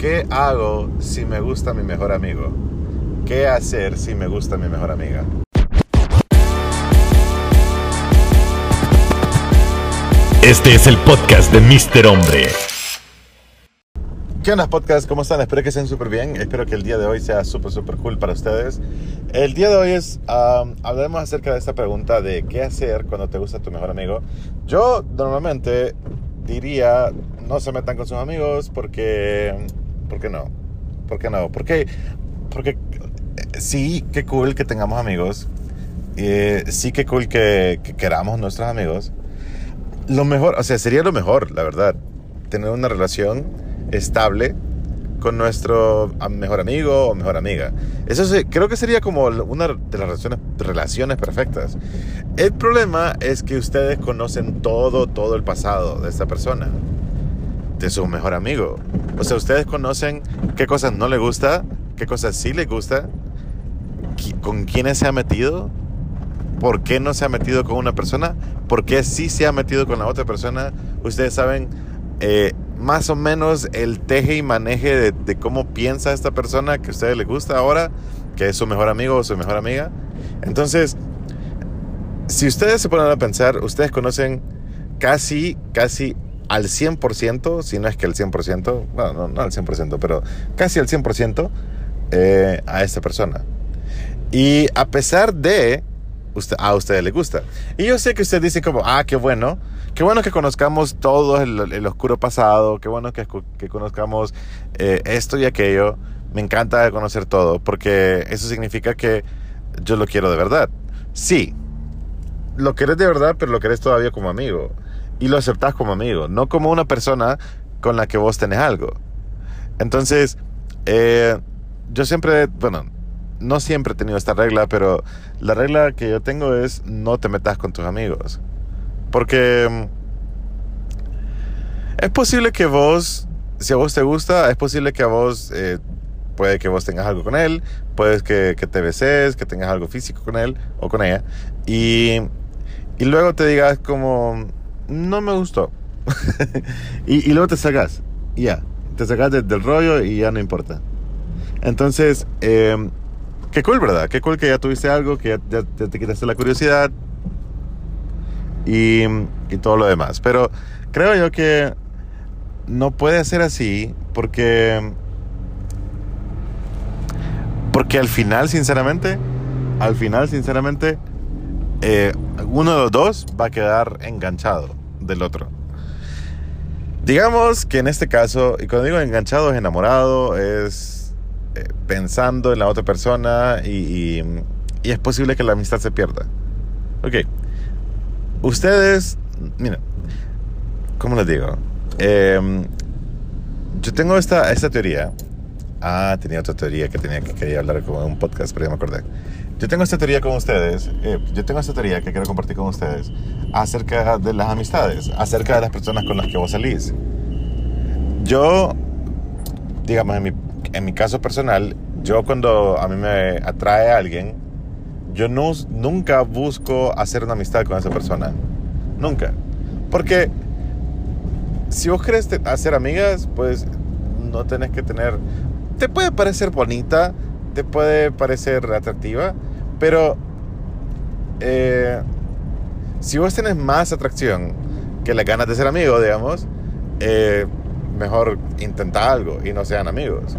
¿Qué hago si me gusta mi mejor amigo? ¿Qué hacer si me gusta mi mejor amiga? Este es el podcast de Mr. Hombre. ¿Qué onda podcast? ¿Cómo están? Espero que estén súper bien. Espero que el día de hoy sea súper, súper cool para ustedes. El día de hoy es, um, hablaremos acerca de esta pregunta de qué hacer cuando te gusta tu mejor amigo. Yo normalmente diría, no se metan con sus amigos porque, ¿por qué no? ¿Por qué no? Porque, porque eh, sí, qué cool que tengamos amigos. Eh, sí, qué cool que, que queramos nuestros amigos. Lo mejor, o sea, sería lo mejor, la verdad, tener una relación estable con nuestro mejor amigo o mejor amiga. Eso creo que sería como una de las relaciones, relaciones perfectas. El problema es que ustedes conocen todo, todo el pasado de esta persona, de su mejor amigo. O sea, ustedes conocen qué cosas no le gusta, qué cosas sí le gusta, con quiénes se ha metido, por qué no se ha metido con una persona, por qué sí se ha metido con la otra persona. Ustedes saben eh, más o menos el teje y maneje de, cómo piensa esta persona que a ustedes les gusta ahora, que es su mejor amigo o su mejor amiga. Entonces, si ustedes se ponen a pensar, ustedes conocen casi, casi al 100%, si no es que el 100%, bueno, no, no al 100%, pero casi al 100% eh, a esta persona. Y a pesar de a ustedes les gusta. Y yo sé que ustedes dicen como, ah, qué bueno, qué bueno que conozcamos todo el, oscuro pasado, qué bueno que, que conozcamos eh, esto y aquello. Me encanta conocer todo, porque eso significa que yo lo quiero de verdad. Sí, lo querés de verdad, pero lo querés todavía como amigo. Y lo aceptás como amigo, no como una persona con la que vos tenés algo. Entonces, eh, yo siempre, bueno, no siempre he tenido esta regla, pero la regla que yo tengo es no te metas con tus amigos. Porque mm, es posible que vos, si a vos te gusta, es posible que a vos, eh, puede que vos tengas algo con él, puede que, te beses, que tengas algo físico con él o con ella, y, y luego te digas como, no me gustó. y, luego te sacas, ya, te sacas del rollo y ya no importa. Entonces, eh, Qué cool, ¿verdad? Qué cool que ya tuviste algo, que ya, te quitaste la curiosidad y, y, todo lo demás. Pero creo yo que no puede ser así porque... Porque al final, sinceramente, al final, sinceramente, eh, uno de los dos va a quedar enganchado del otro. Digamos que en este caso, y cuando digo enganchado es enamorado, es eh, pensando en la otra persona y, y, es posible que la amistad se pierda. Ok. Ustedes, mira, ¿cómo les digo? Em, yo tengo esta, esta teoría. Ah, tenía otra teoría que tenía que quería hablar como en un podcast, pero ya me acordé. Yo tengo esta teoría con ustedes, eh, yo tengo esta teoría que quiero compartir con ustedes acerca de las amistades, acerca de las personas con las que vos salís. Yo, digamos, en mi en mi caso personal, yo cuando a mí me atrae a alguien, yo no, nunca busco hacer una amistad con esa persona. Nunca. Porque si vos querés hacer amigas, pues no tenés que tener... Te puede parecer bonita, te puede parecer atractiva, pero eh, si vos tenés más atracción que las ganas de ser amigo, digamos, eh, mejor intenta algo y no sean amigos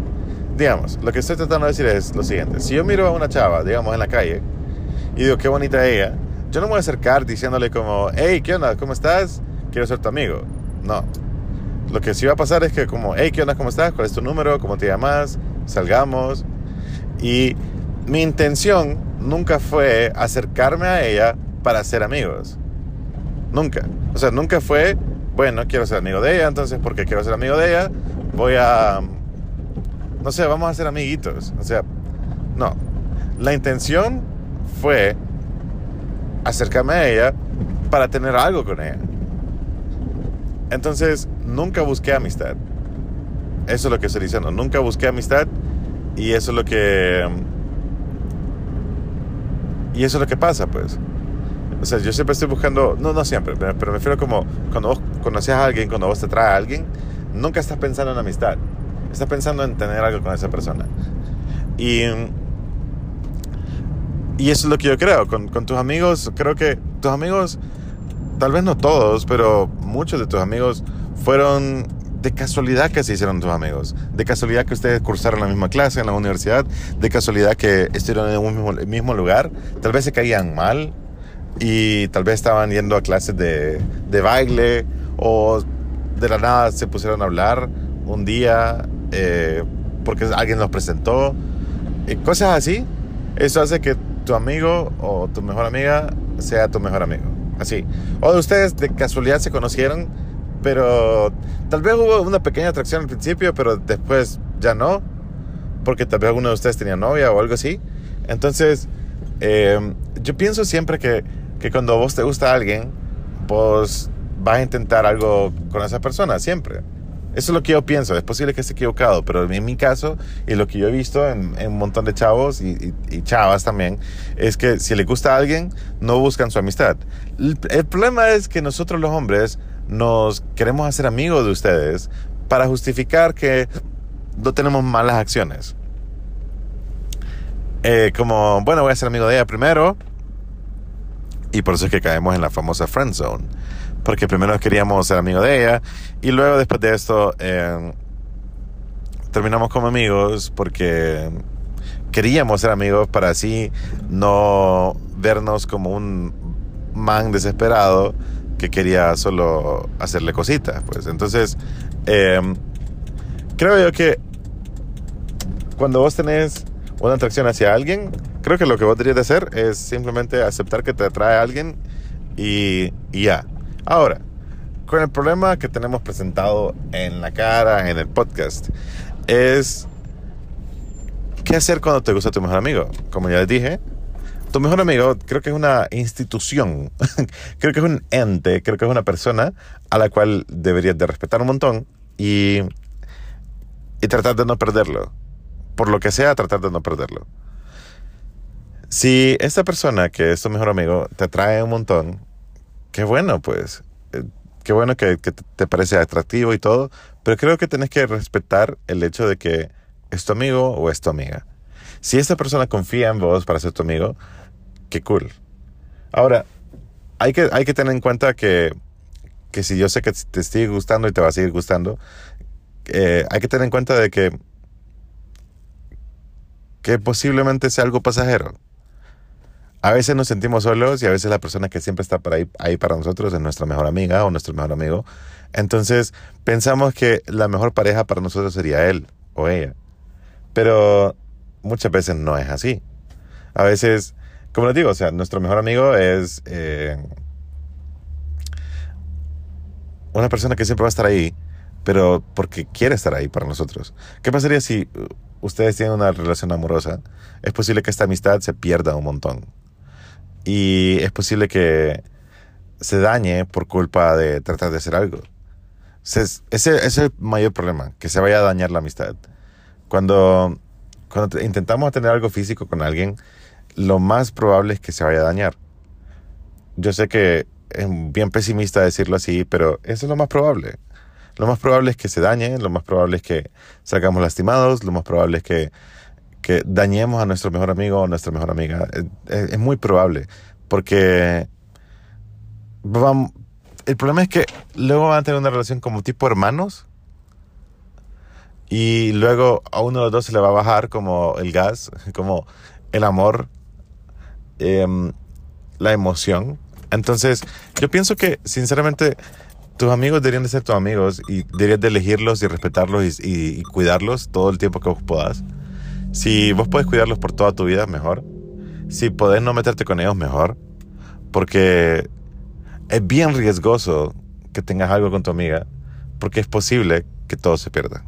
digamos, lo que estoy tratando de decir es lo siguiente. Si yo miro a una chava, digamos, en la calle, y digo, qué bonita ella, yo no me voy a acercar diciéndole como, hey, ¿qué onda? ¿Cómo estás? Quiero ser tu amigo. No. Lo que sí va a pasar es que como, hey, ¿qué onda? ¿Cómo estás? ¿Cuál es tu número? ¿Cómo te llamas? Salgamos. Y mi intención nunca fue acercarme a ella para ser amigos. Nunca. O sea, nunca fue, bueno, quiero ser amigo de ella, entonces porque quiero ser amigo de ella, voy a no sé, vamos a ser amiguitos. O sea, no. La intención fue acercarme a ella para tener algo con ella. Entonces, nunca busqué amistad. Eso es lo que estoy diciendo. Nunca busqué amistad y eso es lo que... Y eso es lo que pasa, pues. O sea, yo siempre estoy buscando, no, no siempre, pero, me refiero como cuando vos conoces a alguien, cuando vos te traes a alguien, nunca estás pensando en amistad estás pensando en tener algo con esa persona. Y, y eso es lo que yo creo. Con tus amigos, creo que tus amigos, tal vez no todos, pero muchos de tus amigos fueron de casualidad que se hicieron tus amigos, de casualidad que ustedes cursaron la misma clase en la universidad, de casualidad que estuvieron en un mismo, lugar, tal vez se caían mal y tal vez estaban yendo a clases de, de baile o de la nada se pusieron a hablar un día eh, porque alguien los presentó, y cosas así. Eso hace que tu amigo o tu mejor amiga sea tu mejor amigo. Así. O de ustedes de casualidad se conocieron, pero tal vez hubo una pequeña atracción al principio, pero después ya no, porque tal vez alguno de ustedes tenía novia o algo así. Entonces, eh, yo pienso siempre que, que cuando vos te gusta alguien, vos vas a intentar algo con esa persona, siempre. Eso es lo que yo pienso. Es posible que esté equivocado, pero en mi caso, y lo que yo he visto en, un montón de chavos y, chavas también, es que si le gusta alguien, no buscan su amistad. El, problema es que nosotros los hombres nos queremos hacer amigos de ustedes para justificar que no tenemos malas acciones. Eh, como, bueno, voy a ser amigo de ella primero. Y por eso es que caemos en la famosa friend zone porque primero queríamos ser amigos de ella y luego después de esto eh, terminamos como amigos porque queríamos ser amigos para así no vernos como un man desesperado que quería solo hacerle cositas pues entonces eh, creo yo que cuando vos tenés una atracción hacia alguien creo que lo que vos deberías de hacer es simplemente aceptar que te atrae a alguien y, y ya Ahora, con el problema que tenemos presentado en la cara, en el podcast, es qué hacer cuando te gusta tu mejor amigo. Como ya les dije, tu mejor amigo creo que es una institución, creo que es un ente, creo que es una persona a la cual deberías de respetar un montón y, y tratar de no perderlo. Por lo que sea, tratar de no perderlo. Si esta persona que es tu mejor amigo te atrae un montón, qué bueno, pues. Eh, qué bueno que, te parece atractivo y todo. Pero creo que tienes que respetar el hecho de que es tu amigo o es tu amiga. Si esta persona confía en vos para ser tu amigo, qué cool. Ahora, hay que, hay que tener en cuenta que, que si yo sé que te sigue gustando y te va a seguir gustando, eh, hay que tener en cuenta de que, que posiblemente sea algo pasajero a veces nos sentimos solos y a veces la persona que siempre está para ahí, ahí para nosotros es nuestra mejor amiga o nuestro mejor amigo. Entonces pensamos que la mejor pareja para nosotros sería él o ella. Pero muchas veces no es así. A veces, como les digo, o sea, nuestro mejor amigo es eh, una persona que siempre va a estar ahí, pero porque quiere estar ahí para nosotros. ¿Qué pasaría si ustedes tienen una relación amorosa? Es posible que esta amistad se pierda un montón y es posible que se dañe por culpa de tratar de hacer algo. Ese, es el mayor problema, que se vaya a dañar la amistad. Cuando intentamos tener algo físico con alguien, lo más probable es que se vaya a dañar. Yo sé que es bien pesimista decirlo así, pero eso es lo más probable. Lo más probable es que se dañe, lo más probable es que salgamos lastimados, lo más probable es que que dañemos a nuestro mejor amigo o nuestra mejor amiga. Es, muy probable, porque el problema es que luego van a tener una relación como tipo hermanos y luego a uno de los dos se le va a bajar como el gas, como el amor, em, la emoción. Entonces, yo pienso que sinceramente tus amigos deberían de ser tus amigos y deberías de elegirlos y respetarlos y, cuidarlos todo el tiempo que vos puedas. Si vos podés cuidarlos por toda tu vida, mejor. Si podés no meterte con ellos, mejor. Porque es bien riesgoso que tengas algo con tu amiga, porque es posible que todo se pierda.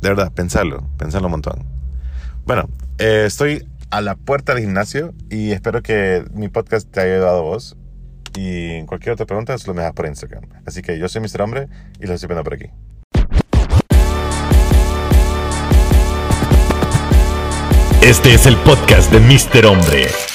De verdad, pensarlo, pensarlo un montón. Bueno, eh, estoy a la puerta del gimnasio y espero que mi podcast te haya ayudado a vos. Y cualquier otra pregunta, solo me das por Instagram. Así que yo soy Mr. Hombre y los estoy viendo por aquí. Este es el podcast de Mr. Hombre.